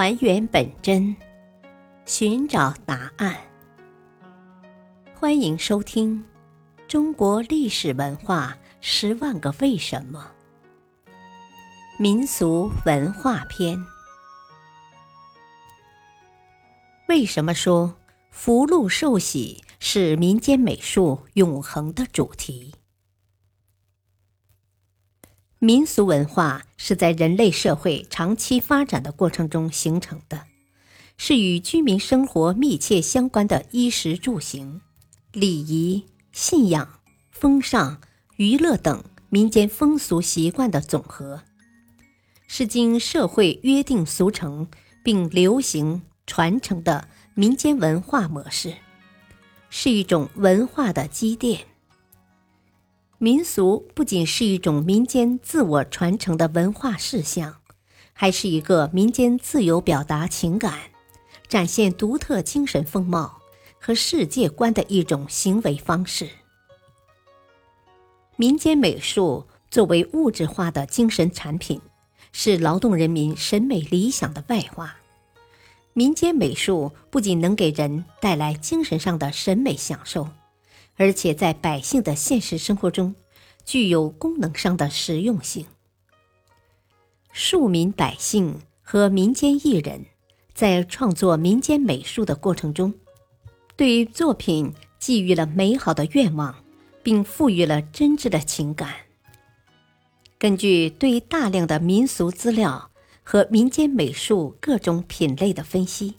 还原本真，寻找答案。欢迎收听《中国历史文化十万个为什么》民俗文化篇。为什么说福禄寿喜是民间美术永恒的主题？民俗文化是在人类社会长期发展的过程中形成的，是与居民生活密切相关的衣食住行、礼仪、信仰、风尚、娱乐等民间风俗习惯的总和，是经社会约定俗成并流行传承的民间文化模式，是一种文化的积淀。民俗不仅是一种民间自我传承的文化事项，还是一个民间自由表达情感、展现独特精神风貌和世界观的一种行为方式。民间美术作为物质化的精神产品，是劳动人民审美理想的外化。民间美术不仅能给人带来精神上的审美享受。而且在百姓的现实生活中，具有功能上的实用性。庶民百姓和民间艺人，在创作民间美术的过程中，对作品寄予了美好的愿望，并赋予了真挚的情感。根据对大量的民俗资料和民间美术各种品类的分析，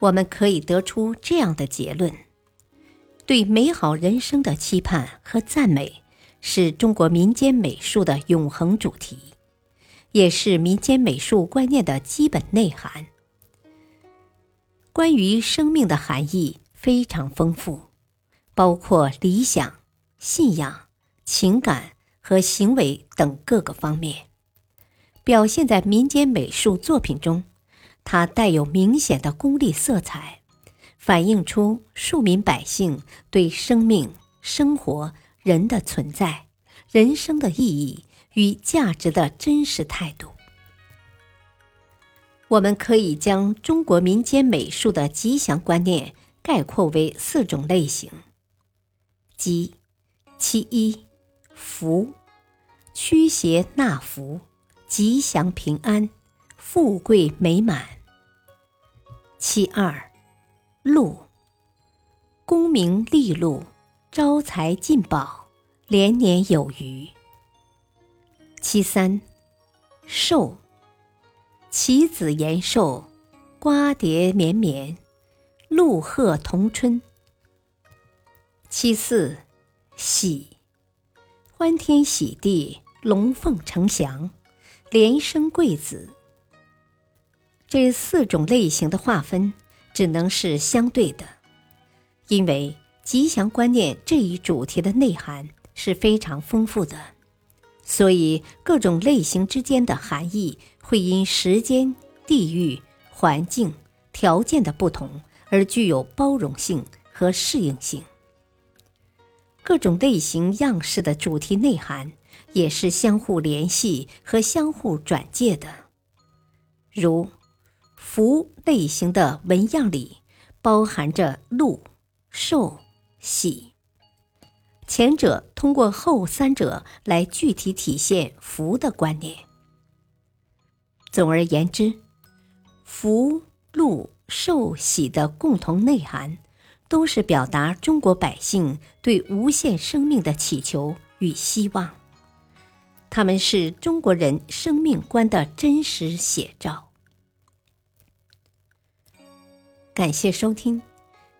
我们可以得出这样的结论。对美好人生的期盼和赞美，是中国民间美术的永恒主题，也是民间美术观念的基本内涵。关于生命的含义非常丰富，包括理想、信仰、情感和行为等各个方面，表现在民间美术作品中，它带有明显的功利色彩。反映出庶民百姓对生命、生活、人的存在、人生的意义与价值的真实态度。我们可以将中国民间美术的吉祥观念概括为四种类型，即：其一，福，驱邪纳福，吉祥平安，富贵美满；其二，禄，功名利禄，招财进宝，连年有余。其三，寿，其子延寿，瓜瓞绵绵，鹿鹤同春。其四，喜，欢天喜地，龙凤呈祥，连生贵子。这四种类型的划分。只能是相对的，因为吉祥观念这一主题的内涵是非常丰富的，所以各种类型之间的含义会因时间、地域、环境条件的不同而具有包容性和适应性。各种类型样式的主题内涵也是相互联系和相互转介的，如。福类型的纹样里包含着禄、寿、喜，前者通过后三者来具体体现福的观念。总而言之，福、禄、寿、喜的共同内涵，都是表达中国百姓对无限生命的祈求与希望，他们是中国人生命观的真实写照。感谢收听，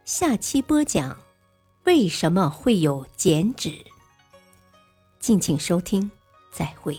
下期播讲为什么会有剪纸。敬请收听，再会。